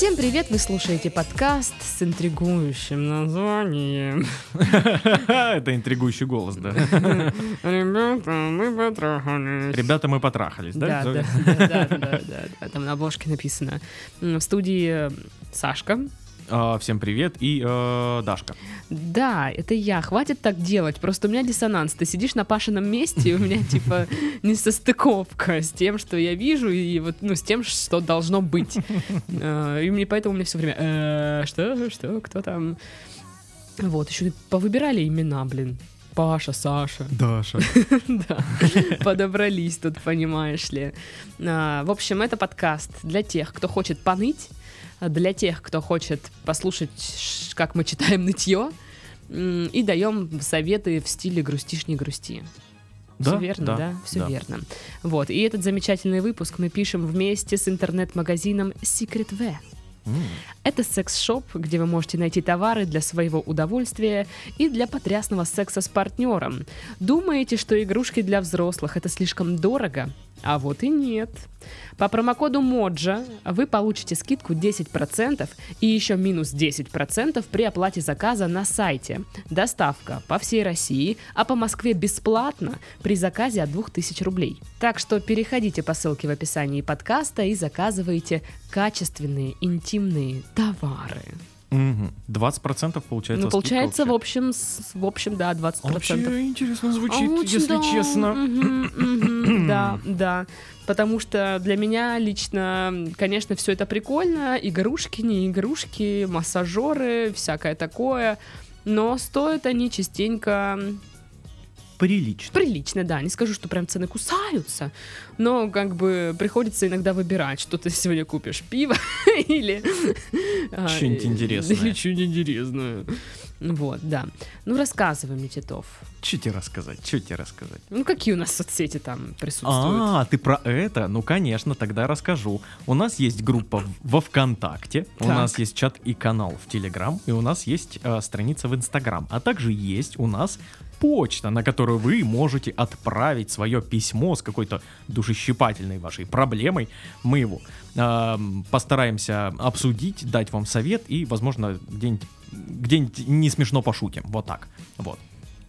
Всем привет! Вы слушаете подкаст с интригующим названием. Это интригующий голос, да. Ребята, мы потрахались. Ребята, мы потрахались, Да, да? да, да, да. Там на обложке написано. В студии э, Сашка. А, Всем привет и э, Дашка. Да, это я. Хватит так делать. Просто у меня диссонанс. Ты сидишь на Пашином месте, и у меня типа несостыковка с тем, что я вижу, и вот ну с тем, что должно быть. Э, И мне поэтому мне все время «Э, что, что, кто там. Вот, еще повыбирали имена, блин. Паша, Саша. Даша. Да, подобрались тут, понимаешь ли. А, В общем, это подкаст для тех, кто хочет поныть, для тех, кто хочет послушать, как мы читаем нытье, и даем советы в стиле «грустишь, не грусти». Да, Все верно, да? да, Все да. верно. Вот, и этот замечательный выпуск мы пишем вместе с интернет-магазином Secret V. Это секс-шоп, где вы можете найти товары для своего удовольствия и для потрясного секса с партнером. Думаете, что игрушки для взрослых это слишком дорого? А вот и нет. По промокоду МОДЖА вы получите скидку 10% и еще минус 10% при оплате заказа на сайте. Доставка по всей России, а по Москве бесплатно при заказе от 2000 рублей. Так что переходите по ссылке в описании подкаста и заказывайте качественные интимные товары. Мгм. 20% получается ну, получается, в общем, с- в общем, да, 20%. Вообще интересно А звучит, очень, если да, честно. Да, да. Потому что для меня лично, конечно, все это прикольно. Игрушки, не игрушки, массажеры, всякое такое. Но стоят они частенько Прилично. прилично, да. Не скажу, что прям цены кусаются, но как бы приходится иногда выбирать, что ты сегодня купишь, пиво или... а, Что-нибудь интересное. Или что-нибудь интересное. Вот, да. Ну, рассказывай мне, Титов. Что тебе рассказать? Что тебе рассказать? Ну, какие у нас соцсети там присутствуют? А, ты про это? Ну, конечно, тогда расскажу. У нас есть группа во ВКонтакте, у Так. нас есть чат и канал в Телеграм, и у нас есть э, страница в Инстаграм. А также есть у нас почта, на которую вы можете отправить свое письмо с какой-то душещипательной вашей проблемой. Мы его эм, постараемся обсудить, дать вам совет и, возможно, где-нибудь где-нибудь не смешно пошутим. Вот так. Вот.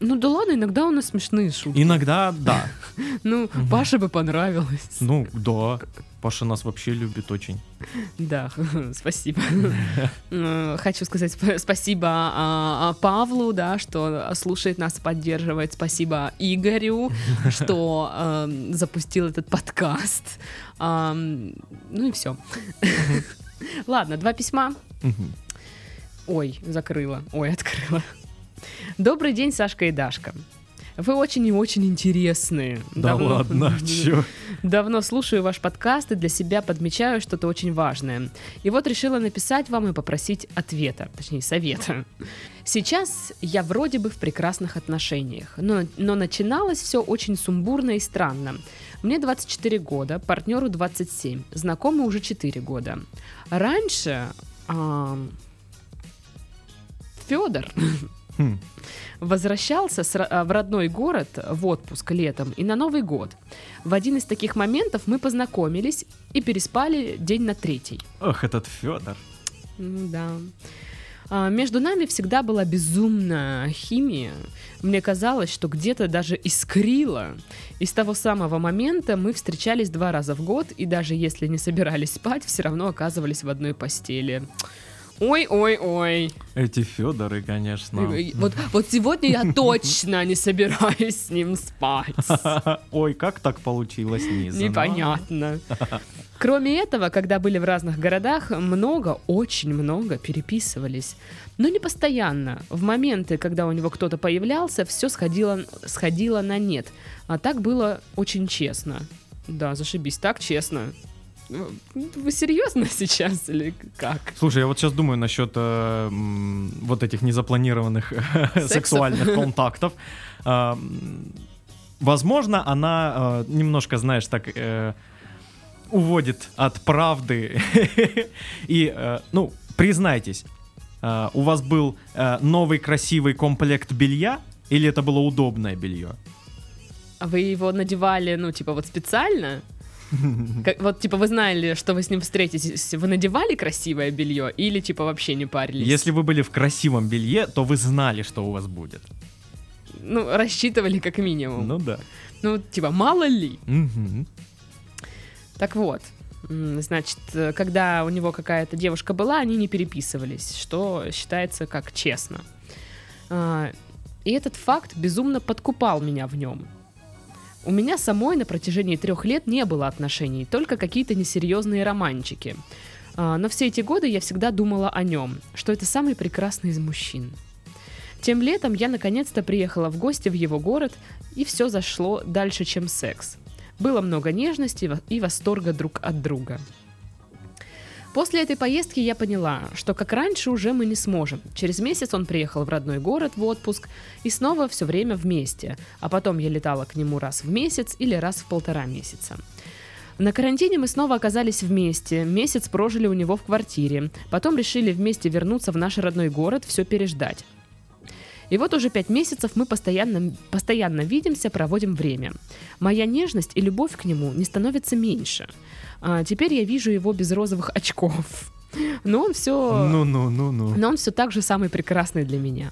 Ну да ладно, иногда у нас смешные шутки. Иногда, да. Ну, Паше бы понравилось. Ну, да. Паша нас вообще любит очень. Да, спасибо. Э, Хочу сказать сп- спасибо а, а, Павлу, да, что слушает нас, поддерживает. Спасибо Игорю, что эм, запустил этот подкаст. Ну и все. Ладно, два письма. Ой, закрыла. Ой, открыла. Добрый день, Сашка и Дашка. Вы очень и очень интересные. Да ладно, чё? Давно слушаю ваш подкаст и для себя подмечаю что-то очень важное. И вот решила написать вам и попросить ответа, точнее совета. Сейчас я вроде бы в прекрасных отношениях, но, но начиналось все очень сумбурно и странно. Мне 24 года, партнеру 27, знакомы уже 4 года. Раньше Федор Хм. возвращался с а, в родной город в отпуск летом и на Новый год. В один из таких моментов мы познакомились и переспали день на третий. Ох, этот Федор. Да. А, Между нами всегда была безумная химия. Мне казалось, что где-то даже искрило. И с того самого момента мы встречались два раза в год, и даже если не собирались спать, все равно оказывались в одной постели. Ой-ой-ой. Эти Федоры, конечно. Вот, вот сегодня я точно не собираюсь с ним спать. Ой, как так получилось, не знаю. Непонятно. Кроме этого, когда были в разных городах, много, очень много переписывались. Но не постоянно. В моменты, когда у него кто-то появлялся, все сходило, сходило на нет. А так было очень честно. Да, зашибись, так честно. Вы серьезно сейчас или как? Слушай, я вот сейчас думаю насчет э, вот этих незапланированных сексуальных контактов. М, Возможно, она э, немножко, знаешь, так э, уводит от правды. И, э, ну, признайтесь, э, у вас был э, новый красивый комплект белья или это было удобное белье? А вы его надевали, ну, типа, вот специально? Как- вот, типа, вы знали, что вы с ним встретитесь, вы надевали красивое белье или, типа, вообще не парились? Если вы были в красивом белье, то вы знали, что у вас будет. Ну, рассчитывали как минимум. Ну да. Ну, типа, мало ли. Мгм. Так вот, значит, э, когда у него какая-то девушка была, они не переписывались, что считается как честно. А, И этот факт безумно подкупал меня в нем. У меня самой на протяжении трех лет не было отношений, только какие-то несерьезные романчики. А, Но все эти годы я всегда думала о нем, что это самый прекрасный из мужчин. Тем летом я наконец-то приехала в гости в его город, и все зашло дальше, чем секс. Было много нежности и восторга друг от друга. После этой поездки я поняла, что как раньше уже мы не сможем. Через месяц он приехал в родной город в отпуск и снова все время вместе, а потом я летала к нему раз в месяц или раз в полтора месяца. На карантине мы снова оказались вместе, месяц прожили у него в квартире, потом решили вместе вернуться в наш родной город, все переждать. И вот уже пять месяцев мы постоянно, постоянно видимся, проводим время. Моя нежность и любовь к нему не становится меньше. А, теперь я вижу его без розовых очков. Но он все... Ну-ну-ну-ну. Но он все так же самый прекрасный для меня.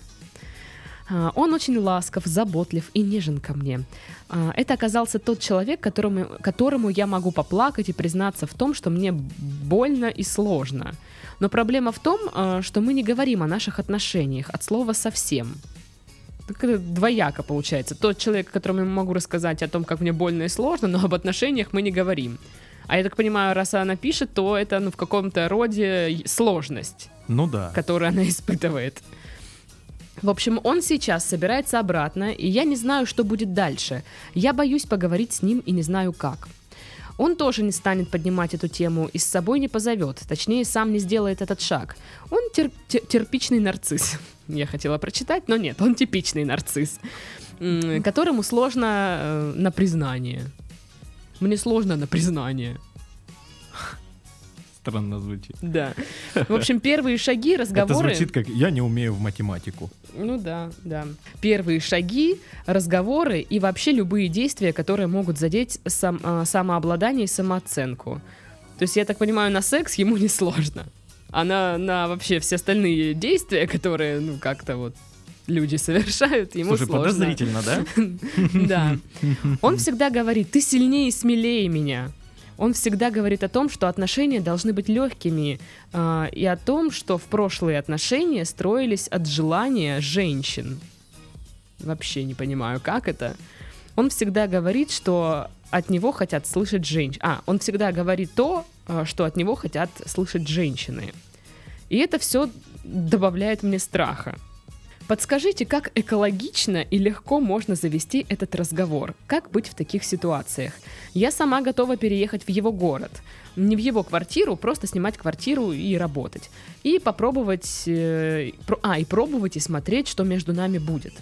А, Он очень ласков, заботлив и нежен ко мне. А, Это оказался тот человек, которому, которому я могу поплакать и признаться в том, что мне больно и сложно. Но проблема в том, а, что мы не говорим о наших отношениях от слова совсем. Так это двояко получается. Тот человек, которому я могу рассказать о том, как мне больно и сложно, но об отношениях мы не говорим. А я так понимаю, раз она пишет, то это ну, в каком-то роде сложность Ну да. который она испытывает. В общем, он сейчас собирается обратно, и я не знаю, что будет дальше. Я боюсь поговорить с ним и не знаю как. Он тоже не станет поднимать эту тему и с собой не позовет, точнее, сам не сделает этот шаг. Он тер- тер- терпичный нарцисс. Я хотела прочитать, но нет, он типичный нарцисс, которому сложно э, на признание. Мне сложно на признание. Странно звучит. Да. В общем, первые шаги, Это разговоры... звучит как «я не умею в математику». Ну да, да. Первые шаги, разговоры и вообще любые действия, которые могут задеть сам, а, самообладание и самооценку. То есть, я так понимаю, на секс ему не сложно. А на, на вообще все остальные действия, которые, ну, как-то вот люди совершают, ему Слушай, сложно. подозрительно, да? Да. Он всегда говорит, ты сильнее и смелее меня. Он всегда говорит о том, что отношения должны быть легкими, а, и о том, что в прошлые отношения строились от желания женщин. Вообще не понимаю, как это. Он всегда говорит, что от него хотят слышать женщины. А, он всегда говорит то, а, что от него хотят слышать женщины. И это все добавляет мне страха. Подскажите, как экологично и легко можно завести этот разговор? Как быть в таких ситуациях? Я сама готова переехать в его город. Не в его квартиру, просто снимать квартиру и работать. И попробовать... э, а, и пробовать и смотреть, что между нами будет.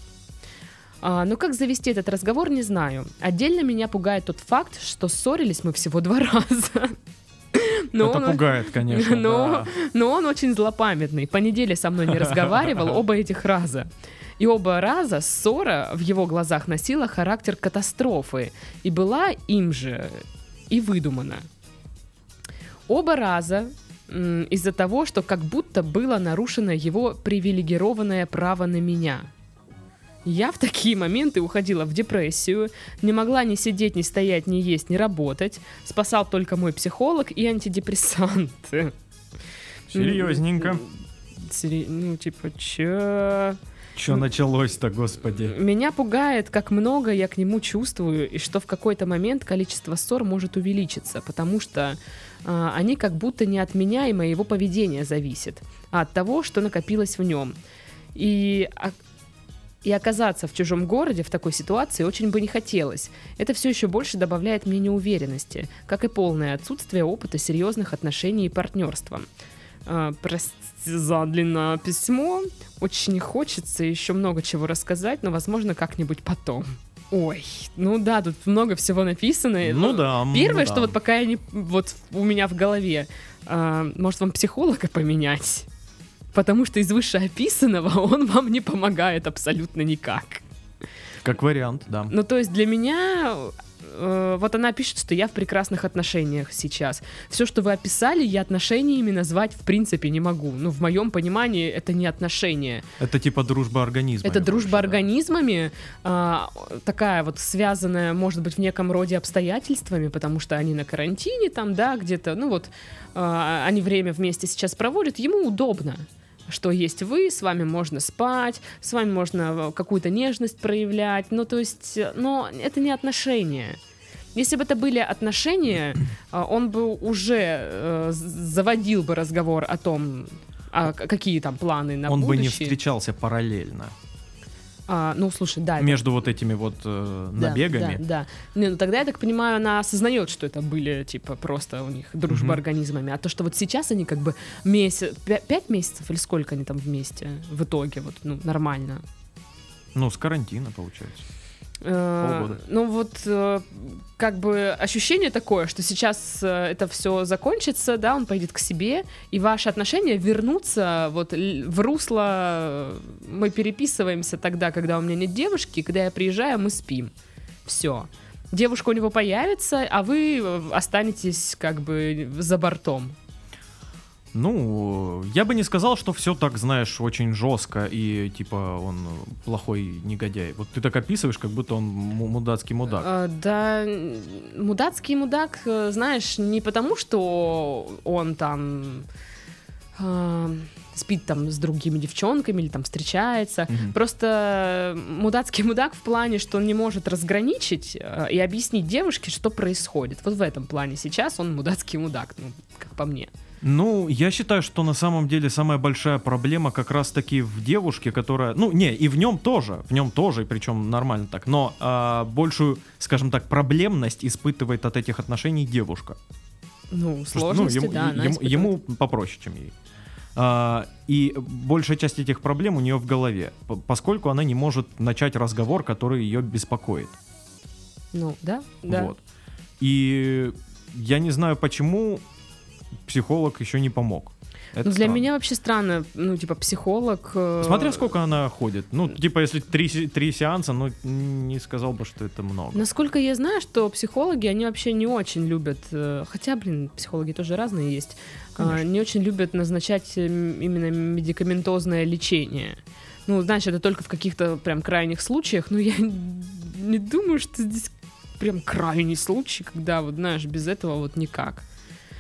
А, но как завести этот разговор, не знаю. Отдельно меня пугает тот факт, что ссорились мы всего два раза. Но Это он- пугает, конечно. Но- да. но он очень злопамятный. По неделе со мной не разговаривал оба этих раза. И оба раза ссора в его глазах носила характер катастрофы и была им же и выдумана. Оба раза из-за того, что как будто было нарушено его привилегированное право на меня. Я в такие моменты уходила в депрессию, не могла ни сидеть, ни стоять, ни есть, ни работать. Спасал только мой психолог и антидепрессанты. Серьезненько. Сери- Ну, типа, чё? Что началось-то, господи? Меня пугает, как много я к нему чувствую, и что в какой-то момент количество ссор может увеличиться, потому что а, они как будто не от меня и моего поведения зависят, а от того, что накопилось в нем. И, а- и оказаться в чужом городе в такой ситуации очень бы не хотелось. Это все еще больше добавляет мне неуверенности, как и полное отсутствие опыта серьезных отношений и партнерства. А, прости за длинное письмо. Очень хочется еще много чего рассказать, но, возможно, как-нибудь потом. Ой, ну да, тут много всего написано. Ну да. м, Первое, ну что да. вот пока я не... Вот у меня в голове, а, может, вам психолога поменять? Потому что из вышеописанного он вам не помогает абсолютно никак. Как вариант, да. Ну, то есть для меня э, вот она пишет, что я в прекрасных отношениях сейчас. Все, что вы описали, я отношениями назвать в принципе не могу. Ну, в моем понимании, это не отношения. Это типа дружба организма. Это дружба организмами, а, такая вот связанная, может быть, в неком роде обстоятельствами, потому что они на карантине там, да, где-то, ну вот, а, они время вместе сейчас проводят, ему удобно что есть вы, с вами можно спать, с вами можно какую-то нежность проявлять, ну то есть, но это не отношения. Если бы это были отношения, а, он бы уже э, заводил бы разговор о том, а какие там планы на он будущее. Он бы не встречался параллельно. А, ну, слушай, да. Между это... вот этими вот э, набегами. Да, да, да. Не, ну тогда, я так понимаю, она осознает, что это были, типа, просто у них дружба mm-hmm. организмами. А то, что вот сейчас они как бы месяц, пять месяцев или сколько они там вместе в итоге, вот, ну, нормально. Ну, с карантина, получается. Полгода. Ну вот э, как бы ощущение такое, что сейчас э, это все закончится, да, он пойдет к себе, и ваши отношения вернутся вот в русло. Э, мы переписываемся тогда, когда у меня нет девушки, когда я приезжаю, мы спим. Все. Девушка у него появится, а вы останетесь как бы за бортом. Ну, я бы не сказал, что все так, знаешь, очень жестко и типа он плохой негодяй. Вот ты так описываешь, как будто он мудацкий мудак. А, да, мудацкий мудак, э, знаешь, не потому, что он там э, спит там с другими девчонками или там встречается. Угу. Просто мудацкий мудак в плане, что он не может разграничить э, и объяснить девушке, что происходит. Вот в этом плане сейчас он мудацкий мудак, ну, как по мне. Ну, я считаю, что на самом деле самая большая проблема как раз-таки в девушке, которая... Ну, не, и в нем тоже, в нем тоже, и причем нормально так, но а, большую, скажем так, проблемность испытывает от этих отношений девушка. Ну, сложности, ну, ему, да, ему, ему попроще, чем ей. А, и большая часть этих проблем у нее в голове, поскольку она не может начать разговор, который ее беспокоит. Ну, да, да. Вот. И я не знаю, почему психолог еще не помог. Это ну, для меня вообще странно, ну, типа, психолог... Э... Смотря сколько она ходит. Ну, типа, если три, три сеанса, ну, не сказал бы, что это много. Насколько я знаю, что психологи, они вообще не очень любят... Э, хотя, блин, психологи тоже разные есть. Э, не очень любят назначать именно медикаментозное лечение. Ну, знаешь, это только в каких-то прям крайних случаях, но я не думаю, что здесь прям крайний случай, когда, вот, знаешь, без этого вот никак.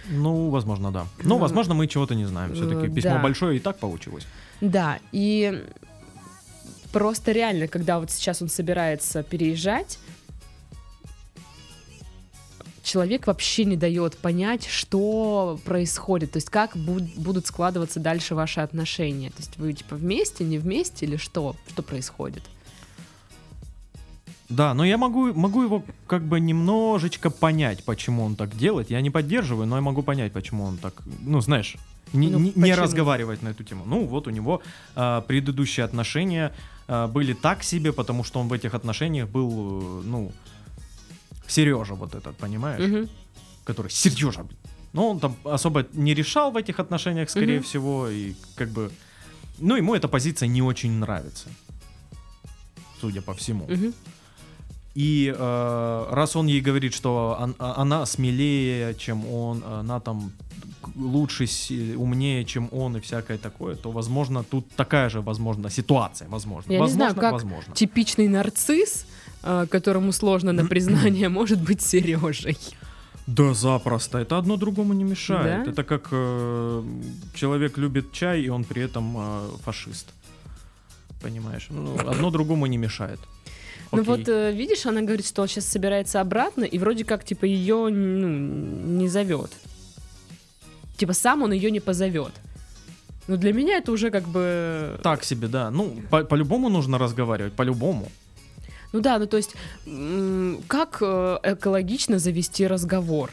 Ну, возможно, да. Ну, возможно, мы чего-то не знаем. Все-таки письмо да. большое и так получилось. Да, и просто реально, когда вот сейчас он собирается переезжать, человек вообще не дает понять, что происходит, то есть как буд- будут складываться дальше ваши отношения. То есть вы типа вместе, не вместе или что? Что происходит? Да, но я могу, могу его как бы немножечко понять, почему он так делает. Я не поддерживаю, но я могу понять, почему он так, ну, знаешь, не, ну, не, не разговаривать на эту тему. Ну, вот у него э, предыдущие отношения э, были так себе, потому что он в этих отношениях был, э, ну, Сережа вот этот, понимаешь? Угу. Который Сережа, ну, он там особо не решал в этих отношениях, скорее угу. всего, и как бы, ну, ему эта позиция не очень нравится, судя по всему. Угу. И э, раз он ей говорит, что он, а, она смелее, чем он, она там лучше, умнее, чем он и всякое такое, то, возможно, тут такая же, возможно, ситуация, возможно. Я возможно, не знаю, как возможно. типичный нарцисс, э, которому сложно на признание, может быть Сережей. Да, запросто. Это одно другому не мешает. Да? Это как э, человек любит чай, и он при этом э, фашист. Понимаешь? Ну, одно другому не мешает. Ну вот, э, видишь, она говорит, что он сейчас собирается обратно, и вроде как, типа, ее ну, не зовет. Типа, сам он ее не позовет. Ну, для меня это уже как бы... Так себе, да. Ну, по- по-любому нужно разговаривать, по-любому. Ну да, ну то есть, как э, экологично завести разговор?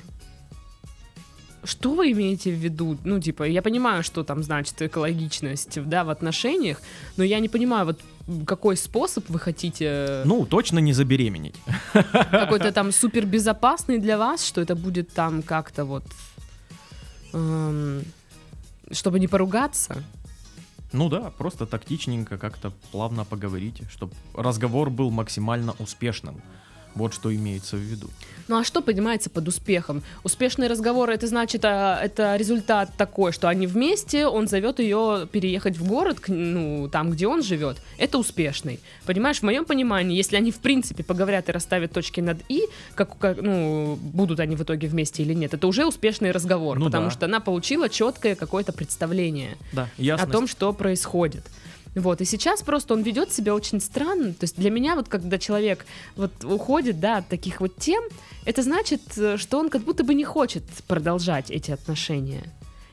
Что вы имеете в виду? Ну, типа, я понимаю, что там значит экологичность, да, в отношениях, но я не понимаю, вот какой способ вы хотите... Ну, точно не забеременеть. Какой-то там супер безопасный для вас, что это будет там как-то вот... Эм, чтобы не поругаться. Ну да, просто тактичненько как-то плавно поговорите, чтобы разговор был максимально успешным. Вот что имеется в виду. Ну а что понимается под успехом? Успешные разговоры это значит, а, это результат такой, что они вместе, он зовет ее переехать в город, ну, там, где он живет. Это успешный. Понимаешь, в моем понимании, если они в принципе поговорят и расставят точки над и, как, как, ну, будут они в итоге вместе или нет, это уже успешный разговор, Ну потому да. что она получила четкое какое-то представление Да, о том, что происходит. Вот, и сейчас просто он ведет себя очень странно. То есть для меня вот когда человек вот уходит, да, от таких вот тем, это значит, э, что он как будто бы не хочет продолжать эти отношения.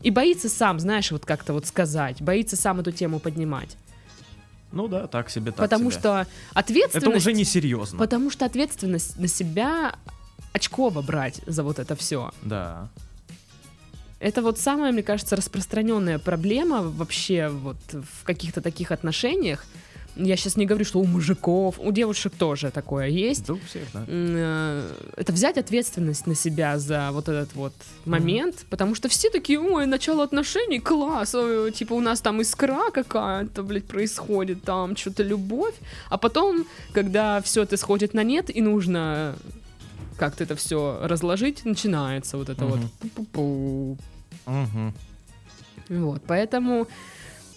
И боится сам, знаешь, вот как-то вот сказать, боится сам эту тему поднимать. Ну да, так себе, так потому себе. что ответственность... Это уже не серьезно. Потому что ответственность на себя очково брать за вот это все. Да. Это вот самая, мне кажется, распространенная проблема вообще вот в каких-то таких отношениях. Я сейчас не говорю, что у мужиков, у девушек тоже такое есть. Да у всех, да. Э, Это взять ответственность на себя за вот этот вот момент, потому что все такие, ой, начало отношений, класс, ой, типа у нас там искра какая-то, блядь, происходит, там что-то любовь, а потом, когда все это сходит на нет и нужно как-то это все разложить, начинается вот это вот пу-пу-пу, Мгм. вот, поэтому,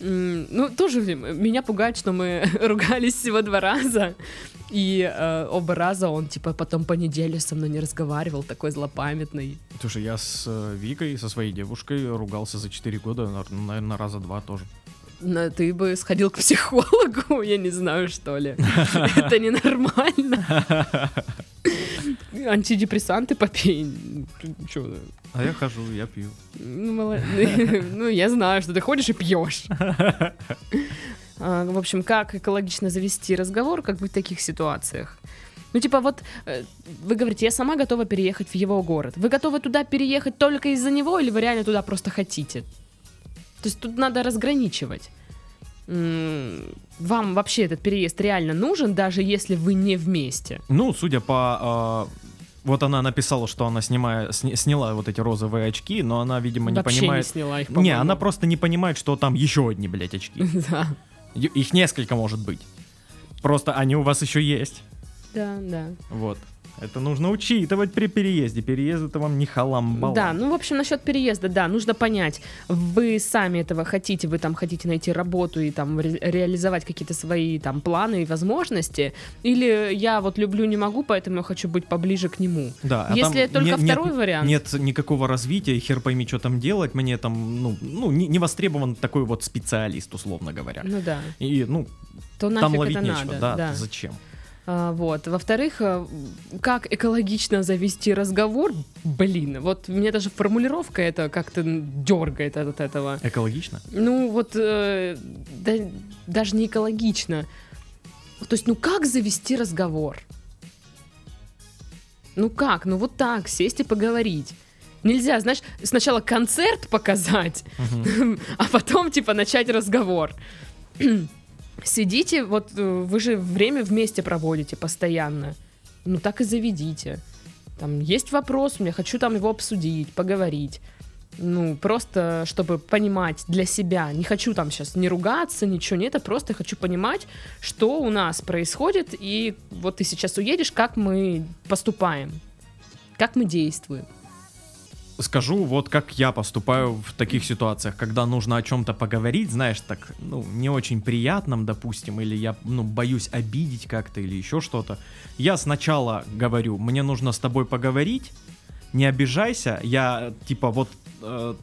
ну, тоже меня пугает, что мы ругались всего два раза, и э, оба раза он, типа, потом по неделе со мной не разговаривал, такой злопамятный. Слушай, я с э, Викой, со своей девушкой, ругался за 4 года, наверное, раза два тоже. Но ты бы сходил к психологу, я не знаю, что ли. Это ненормально. Антидепрессанты попей. Чё, А я хожу, я пью. Ну, мало- ну, я знаю, что ты ходишь и пьешь. А, В общем, как экологично завести разговор, как быть в таких ситуациях? Ну, типа, вот э, вы говорите, я сама готова переехать в его город. Вы готовы туда переехать только из-за него, или вы реально туда просто хотите? То есть тут надо разграничивать. Вам вообще этот переезд реально нужен, даже если вы не вместе? Ну, судя по... а, вот она написала, что она снимая, сни- сняла вот эти розовые очки, но она, видимо, не Вообще понимает... не сняла их, Не, по-моему. она просто не понимает, что там еще одни, блядь, очки. Да, Их несколько может быть. Просто они у вас еще есть. да, да. Вот. Это нужно учитывать при переезде. Переезд это вам не халам Да, ну, в общем, насчет переезда, да, нужно понять, вы сами этого хотите, вы там хотите найти работу и там ре- реализовать какие-то свои там планы и возможности, или я вот люблю, не могу, поэтому я хочу быть поближе к нему. Да, а Если только нет- второй нет, вариант. Нет никакого развития, и хер пойми, что там делать. Мне там, ну, ну не, не востребован такой вот специалист, условно говоря. Ну да, И, ну, то там ловить это нечего. надо. да, да. зачем? А, вот. Во-вторых, а, как экологично завести разговор, блин, вот мне даже формулировка это как-то дергает от этого. Экологично? Ну, вот э, да- даже не экологично. То есть, ну как завести разговор? Ну как? Ну вот так, сесть и поговорить. Нельзя, знаешь, сначала концерт показать, Мгм. а потом, типа, начать разговор. Сидите, вот э, вы же время вместе проводите постоянно. Ну так и заведите. Там есть вопрос, я хочу там его обсудить, поговорить. Ну, просто чтобы понимать для себя. Не хочу там сейчас не ругаться, ничего нет, а просто хочу понимать, что у нас происходит, и вот ты сейчас уедешь, как мы поступаем, как мы действуем. Скажу, вот как я поступаю в таких ситуациях, когда нужно о чем-то поговорить, знаешь, так, ну, не очень приятном, допустим, или я, ну, боюсь обидеть как-то или еще что-то. Я сначала говорю, мне нужно с тобой поговорить, не обижайся, я, типа, вот, э,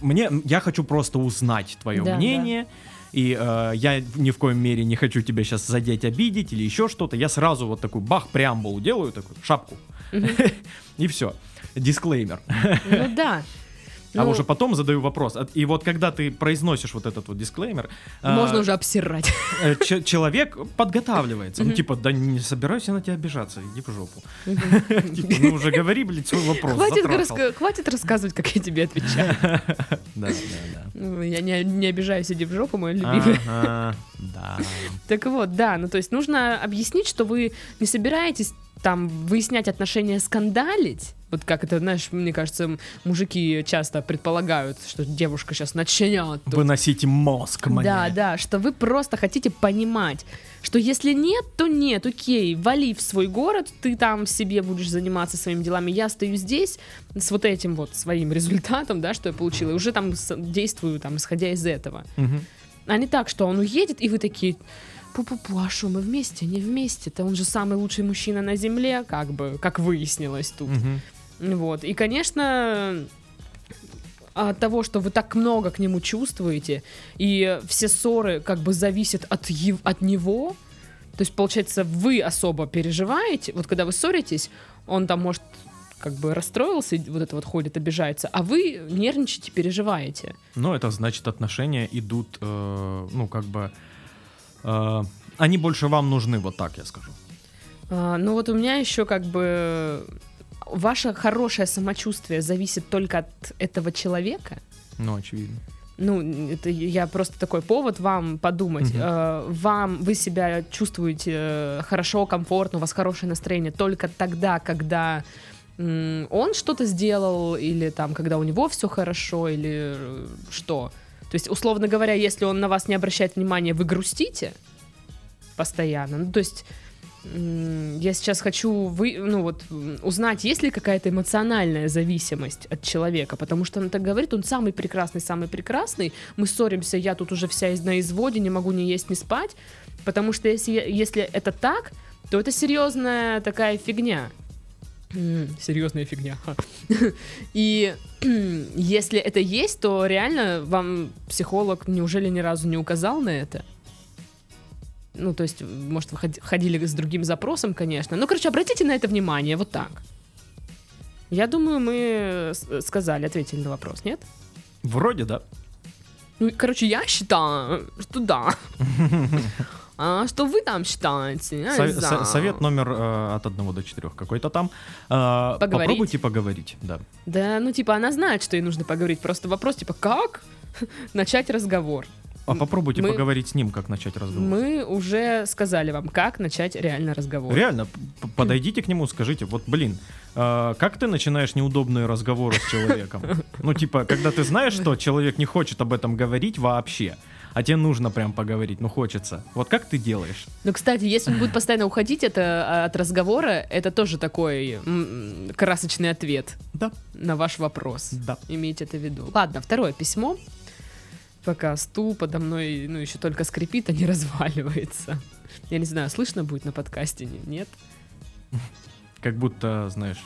мне, я хочу просто узнать твое Да, мнение, и э, я ни в коем мере не хочу тебя сейчас задеть, обидеть или еще что-то. Я сразу вот такой бах, преамбулу делаю, такую шапку, и все. Дисклеймер. Ну да. А Ну, уже потом задаю вопрос. А- И вот когда ты произносишь вот этот вот дисклеймер, а, Можно уже обсирать. э, человек подготавливается. Ну, типа, да не собираюсь я на тебя обижаться, иди в жопу. Типа, ну уже говори, блядь, свой вопрос. Хватит, рассказывать, как я тебе отвечаю. Да, да, Ну, Я не, обижаюсь, иди в жопу, мой любимый. да. Да. Так вот, да, ну то есть нужно объяснить, что вы не собираетесь там выяснять отношения, скандалить, Вот как это, знаешь, мне кажется, мужики часто предполагают, что девушка сейчас начнет. тут. Выносите мозг мне. Да, да, что вы просто хотите понимать, что если нет, то нет, окей, вали в свой город, ты там себе будешь заниматься своими делами, я стою здесь с вот этим вот своим результатом, да, что я получила, и уже там действую, там, исходя из этого. Мгм. А не так, что он уедет, и вы такие, пу-пу-пу, а что, мы вместе, не вместе-то, он же самый лучший мужчина на земле, как бы, как выяснилось тут. Мгм. Вот. И, конечно, от того, что вы так много к нему чувствуете, и все ссоры как бы зависят от, ев- от него, то есть, получается, вы особо переживаете, вот когда вы ссоритесь, он там, может, как бы расстроился, вот это вот ходит, обижается, а вы нервничаете, переживаете. Но это значит, отношения идут, э, ну, как бы... э, они больше вам нужны, вот так я скажу. А, ну вот у меня еще как бы ваше хорошее самочувствие зависит только от этого человека. Ну, очевидно. Ну, это я просто такой повод вам подумать. Мгм. Э, вам, вы себя чувствуете э, хорошо, комфортно, у вас хорошее настроение только тогда, когда он что-то сделал, или там, когда у него все хорошо, или э, что. То есть, условно говоря, если он на вас не обращает внимания, вы грустите постоянно. Ну, то есть, я сейчас хочу вы, ну, вот, узнать, есть ли какая-то эмоциональная зависимость от человека, потому что он так говорит, он самый прекрасный, самый прекрасный, мы ссоримся, я тут уже вся на изводе, не могу ни есть, ни спать, потому что если, если это так, то это серьезная такая фигня. Серьезная фигня. И если это есть, то реально вам психолог неужели ни разу не указал на это? Ну, то есть, может, вы ходи- ходили с другим запросом, конечно. Ну, короче, обратите на это внимание, вот так. Я думаю, мы сказали, ответили на вопрос, нет? Вроде, да. Ну, короче, я считаю, что да. А что вы там считаете? Со- со- совет номер э, от 1 до 4 какой-то там. Э, Поговорить. Попробуйте поговорить, да. Да, ну, типа, она знает, что ей нужно поговорить. Просто вопрос, типа, как начать разговор? А попробуйте мы- поговорить с ним, как начать разговор. Мы уже сказали вам, как начать реально разговор. Реально, подойдите к нему, скажите, вот, блин, э, как ты начинаешь неудобные разговоры с человеком? Ну, типа, когда ты знаешь, что человек не хочет об этом говорить вообще, а тебе нужно прям поговорить, ну, хочется. Вот как ты делаешь? Ну, кстати, если он будет постоянно уходить это, а, от разговора, это тоже такой красочный ответ Да, на ваш вопрос. да. Имейте это в виду. Ладно, второе письмо. Пока стул подо мной, ну, еще только скрипит, а не разваливается. Я не знаю, слышно будет на подкасте, не- нет? Как будто, знаешь,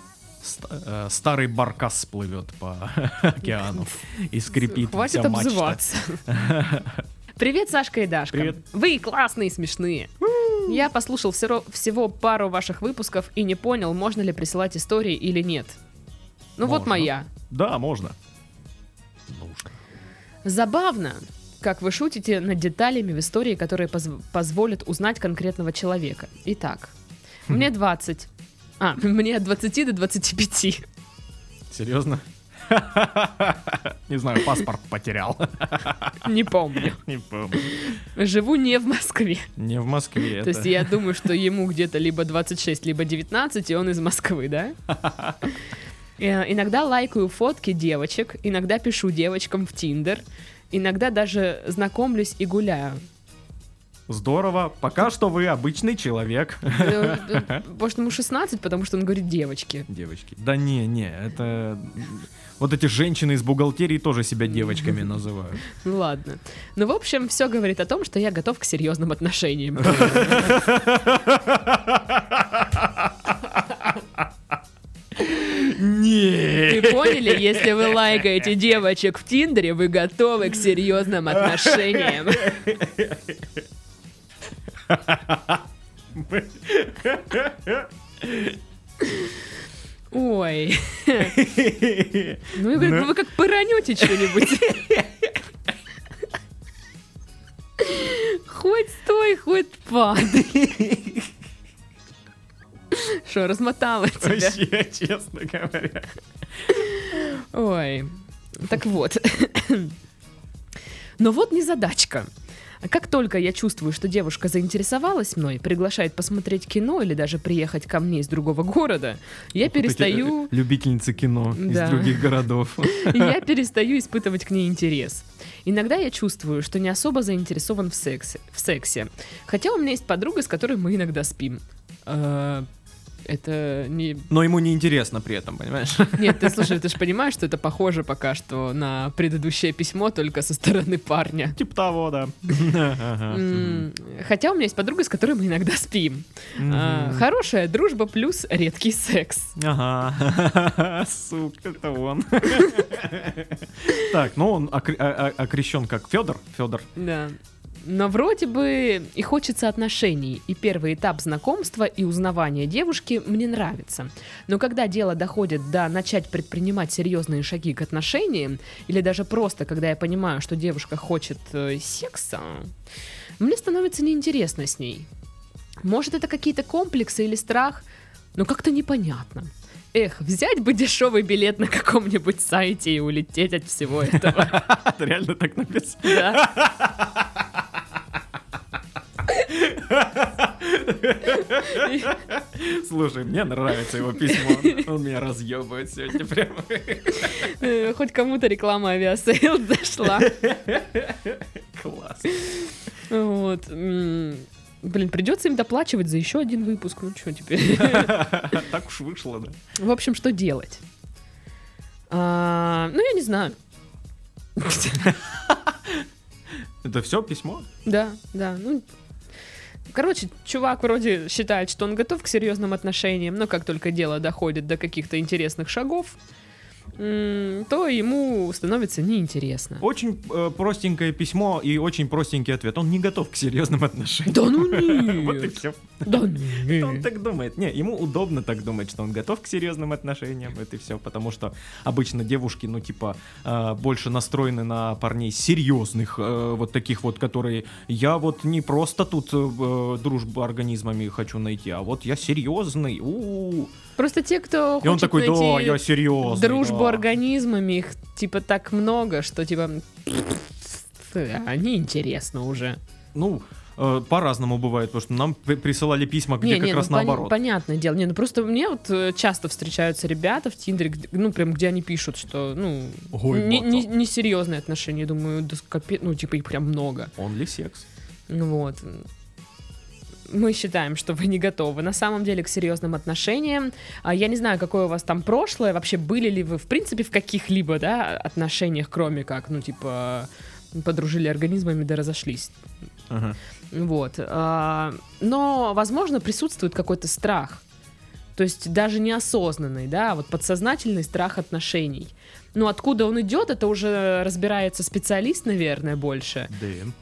ст- э, старый баркас сплывет по океану и скрипит Хватит обзываться. Привет, Сашка и Дашка. Привет. Вы классные и смешные. Я послушал всего, всего пару ваших выпусков и не понял, можно ли присылать истории или нет. Ну вот Можно. моя. Да, можно. Забавно, как вы шутите над деталями в истории, которые позв- позволят узнать конкретного человека. Итак, мне 20. А, мне от 20 до 25. Серьезно? Не знаю, паспорт потерял. Не помню. Не помню. Живу не в Москве. Не в Москве. То есть я думаю, что ему где-то либо 26, либо 19, и он из Москвы, да? Э, Иногда лайкаю фотки девочек, иногда пишу девочкам в Тиндер, иногда даже знакомлюсь и гуляю. Здорово. Пока что вы обычный человек. Э, э, Может, ему 16, потому что он говорит девочки. Девочки. Да не, не, это... Вот эти женщины из бухгалтерии тоже себя девочками называют. Ну ладно. Ну, в общем, все говорит о том, что я готов к серьезным отношениям. Не. Вы поняли, если вы лайкаете девочек в Тиндере, вы готовы к серьезным отношениям. Ой. Ну, вы, как- вы как пыранете что-нибудь. Хоть стой, хоть падай. Что, размотала тебя? Вообще, честно говоря. Ой, так вот. Но вот незадачка. А как только я чувствую, что девушка заинтересовалась мной, приглашает посмотреть кино или даже приехать ко мне из другого города, я Вот эти, перестаю... э, любительницы кино Да. из других городов. Я перестаю испытывать к ней интерес. Иногда я чувствую, что не особо заинтересован в сексе. В сексе. Хотя у меня есть подруга, с которой мы иногда спим. Это не... Но ему не интересно при этом, понимаешь? Нет, ты слушай, ты же понимаешь, что это похоже пока что на предыдущее письмо, только со стороны парня. Типа того, да. Хотя у меня есть подруга, с которой мы иногда спим. А, Хорошая дружба плюс редкий секс. Ага, сука, это он. Так, ну он а- а- окрещен как Федор. Федор. Да. Но вроде бы и хочется отношений, и первый этап знакомства и узнавания девушки мне нравится. Но когда дело доходит до начать предпринимать серьезные шаги к отношениям, или даже просто когда я понимаю, что девушка хочет э, секса, мне становится неинтересно с ней. Может, это какие-то комплексы или страх, но как-то непонятно. Эх, взять бы дешевый билет на каком-нибудь сайте и улететь от всего этого. Это реально так написано. Да. Слушай, мне нравится его письмо. Он меня разъебывает сегодня прямо. Э, Хоть кому-то реклама Aviasales зашла. Класс. Вот. Блин, придется им доплачивать за еще один выпуск. Ну что теперь? Так уж вышло, да. В общем, что делать? А, Ну, я не знаю. Это все письмо? Да, да. Ну, короче, чувак вроде считает, что он готов к серьезным отношениям, но как только дело доходит до каких-то интересных шагов, то ему становится неинтересно. Очень э, простенькое письмо и очень простенький ответ. Он не готов к серьезным отношениям. Да ну Вот и нет. все. Да Он нет. так думает. Не, ему удобно так думать, что он готов к серьезным отношениям. Это все, потому что обычно девушки, ну, типа, э, больше настроены на парней серьезных, э, вот таких вот, которые я вот не просто тут э, дружбу организмами хочу найти, а вот я серьезный. У-у-у. Просто те, кто И он хочет такой, да, найти я серьезный. дружбу да». организмами, их типа так много, что типа они интересно уже. Ну, э, по-разному бывает, потому что нам при- присылали письма, где не, как не, раз ну, пон- наоборот. понятное дело. Не, ну просто мне вот э, часто встречаются ребята в Тиндере, где- ну прям где они пишут, что ну Ой, не, не, несерьезные отношения. Я думаю, да скопе- ну типа их прям много. Он ли секс? Ну Вот. Мы считаем, что вы не готовы на самом деле к серьезным отношениям. А Я не знаю, какое у вас там прошлое. Вообще были ли вы, в принципе, в каких-либо да, отношениях, кроме как, ну, типа, подружили организмами да разошлись. Ага. Вот. А, Но, возможно, присутствует какой-то страх. То есть даже неосознанный, да, вот подсознательный страх отношений. Ну, откуда он идет, это уже разбирается специалист, наверное, больше. Дэн.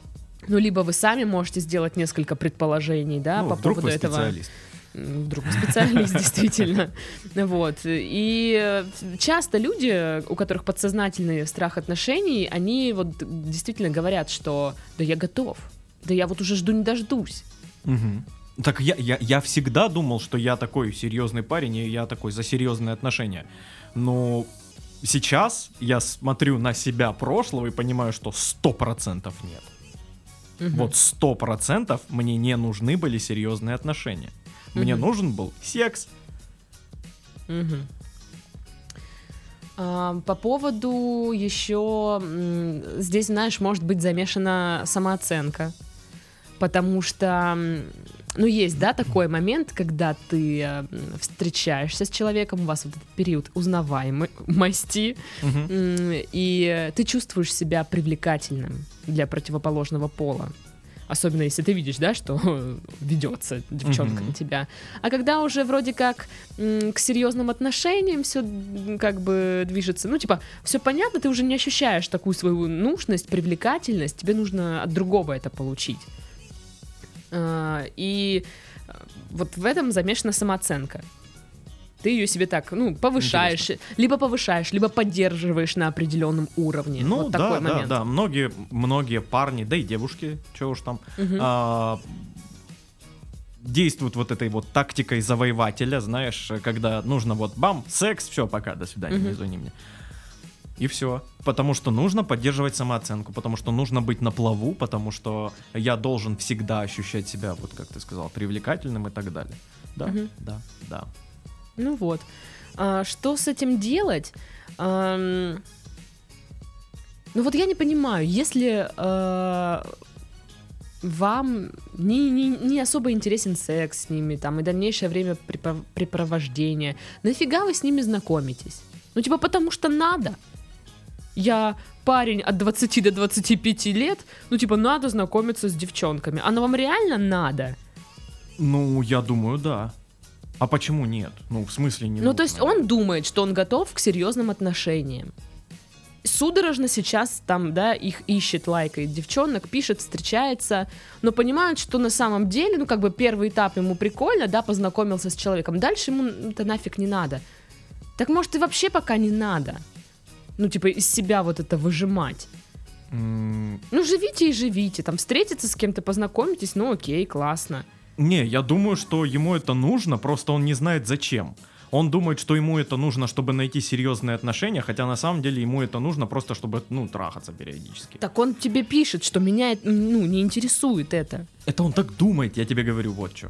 Ну, либо вы сами можете сделать несколько предположений, да, Ну, по вдруг поводу вы этого. специалист. Вдруг специалист, действительно. Вот. И э, часто люди, у которых подсознательный страх отношений, они вот действительно говорят, что да я готов, да я вот уже жду не дождусь. Мгм. Так я, я, я всегда думал, что я такой серьезный парень, и я такой за серьезные отношения. Но сейчас я смотрю на себя прошлого и понимаю, что сто процентов нет. Вот сто процентов мне не нужны были серьезные отношения. Мне нужен был секс. А, По поводу еще здесь, знаешь, может быть замешана самооценка, потому что, ну, есть, да, такой момент, когда ты э, встречаешься с человеком, у вас вот этот период узнаваемости, м, и ты чувствуешь себя привлекательным для противоположного пола. Особенно если ты видишь, да, что ведется девчонка Мгм. на тебя. А когда уже вроде как к серьезным отношениям все как бы движется, ну, типа, все понятно, ты уже не ощущаешь такую свою нужность, привлекательность, тебе нужно от другого это получить. А, И э, вот в этом замешана самооценка. Ты ее себе так, ну, повышаешь, либо повышаешь, либо поддерживаешь на определенном уровне. Ну вот да, такой да, момент. да. Многие, многие парни, да и девушки, чего уж там, Мгм. а, действуют вот этой вот тактикой завоевателя, знаешь, когда нужно вот бам, секс, все, пока, до свидания, Мгм. не звони мне. И все. Потому что нужно поддерживать самооценку, потому что нужно быть на плаву, потому что я должен всегда ощущать себя, вот как ты сказал, привлекательным и так далее. Да, Мгм. да, да. Ну вот. А, что с этим делать? Ам, Ну вот я не понимаю, если э, вам не, не, не особо интересен секс с ними, там, и дальнейшее время препровождения, нафига вы с ними знакомитесь? Ну, типа, потому что надо. Я парень от 20 до 25 лет, ну, типа, надо знакомиться с девчонками. Оно вам реально надо? Ну, я думаю, да. А почему нет? Ну, в смысле не Ну, то нужно? есть он думает, что он готов к серьезным отношениям. Судорожно сейчас там, да, их ищет, лайкает девчонок, пишет, встречается, но понимают, что на самом деле, ну, как бы первый этап ему прикольно, да, познакомился с человеком, дальше ему это нафиг не надо. Так может и вообще пока не надо. Ну, типа, из себя вот это выжимать. М, Ну, живите и живите, там, встретиться с кем-то, познакомитесь, ну, окей, классно. Не, я думаю, что ему это нужно, просто он не знает зачем. Он думает, что ему это нужно, чтобы найти серьезные отношения, хотя на самом деле ему это нужно просто, чтобы, ну, трахаться периодически. Так он тебе пишет, что меня, ну, не интересует это. Это он так думает, я тебе говорю, вот что.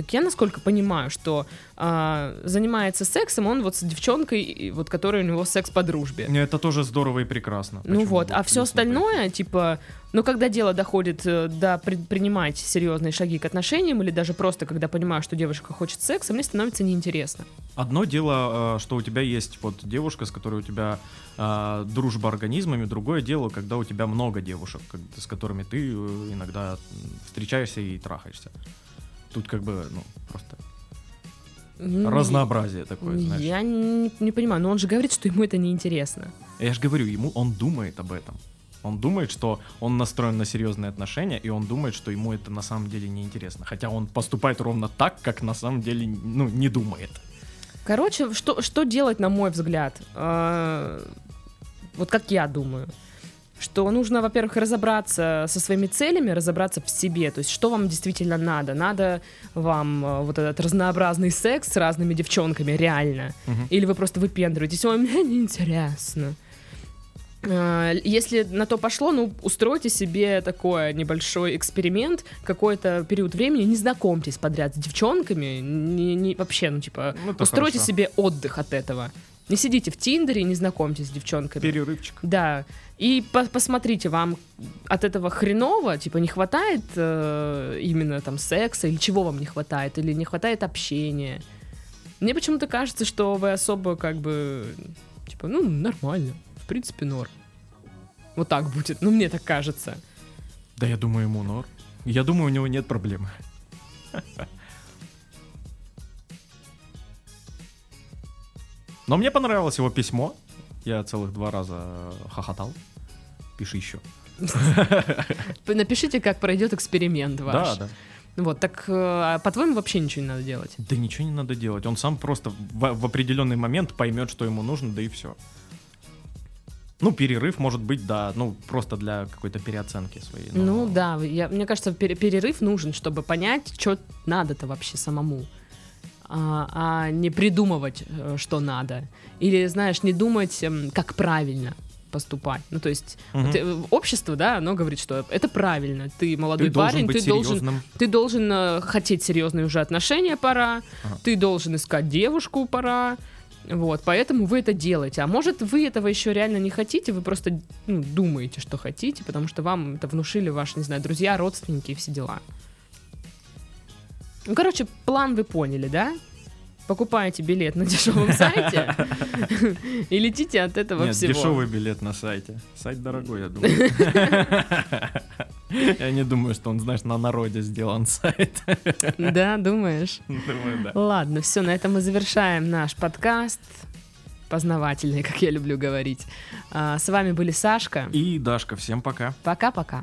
Так я насколько понимаю, что а, занимается сексом он вот с девчонкой, вот которая у него секс по дружбе. Это тоже здорово и прекрасно. Ну вот, а все пойти? остальное, типа, ну когда дело доходит э, до предпринимать серьезные шаги к отношениям, или даже просто когда понимаю, что девушка хочет секса, мне становится неинтересно. Одно дело, э, что у тебя есть вот девушка, с которой у тебя э, дружба организмами, другое дело, когда у тебя много девушек, с которыми ты иногда встречаешься и трахаешься. Тут как бы, ну, просто Ну, разнообразие такое, знаешь. Я не, не понимаю, но он же говорит, что ему это неинтересно. Я же говорю, ему он думает об этом. Он думает, что он настроен на серьезные отношения, и он думает, что ему это на самом деле неинтересно. Хотя он поступает ровно так, как на самом деле, ну, не думает. Короче, что, что делать, на мой взгляд? А, вот как я думаю. Что нужно, во-первых, разобраться со своими целями, разобраться в себе. То есть, что вам действительно надо? Надо вам э, вот этот разнообразный секс с разными девчонками, реально? Мгм. Или вы просто выпендриваетесь, ой, мне неинтересно. А, Если на то пошло, ну, устройте себе такой небольшой эксперимент, какой-то период времени, не знакомьтесь подряд с девчонками, не, не- вообще, ну, типа, Ну, устройте хорошо. себе отдых от этого. Не сидите в Тиндере и не знакомьтесь с девчонками. Перерывчик. Да. И по- посмотрите, вам от этого хреново, типа, не хватает э, именно там секса, или чего вам не хватает, или не хватает общения. Мне почему-то кажется, что вы особо как бы, типа, ну, нормально, в принципе, норм. Вот так будет, ну, мне так кажется. Да я думаю, ему нор. Я думаю, у него нет проблем. Но мне понравилось его письмо. Я целых два раза хохотал. Пиши еще. Напишите, как пройдет эксперимент ваш. Да, да. Вот, так, э, а по-твоему, вообще ничего не надо делать? Да ничего не надо делать. Он сам просто в, в определенный момент поймет, что ему нужно, да и все. Ну, перерыв может быть, да, ну, просто для какой-то переоценки своей. но- Ну да, я, мне кажется, пере- перерыв нужен, чтобы понять, что надо-то вообще самому. А, а не придумывать, э, что надо. Или, знаешь, не думать, эм, как правильно поступать. Ну, то есть, Мгм. вот, общество, да, оно говорит, что это правильно. Ты молодой Ты парень, ты должен, ты должен э, хотеть серьезные уже отношения, пора. Ага. Ты должен искать девушку, пора. Вот, поэтому вы это делаете. А может, вы этого еще реально не хотите, вы просто ну, думаете, что хотите, потому что вам это внушили ваши, не знаю, друзья, родственники и все дела. Ну, короче, план вы поняли, да? Покупаете билет на дешевом сайте и летите от этого Нет, всего. дешевый билет на сайте. Сайт дорогой, я думаю. Я не думаю, что он, знаешь, на народе сделан сайт. Да, думаешь? Думаю, да. Ладно, все, на этом мы завершаем наш подкаст. Познавательный, как я люблю говорить. А, С вами были Сашка. И Дашка, всем пока. Пока-пока.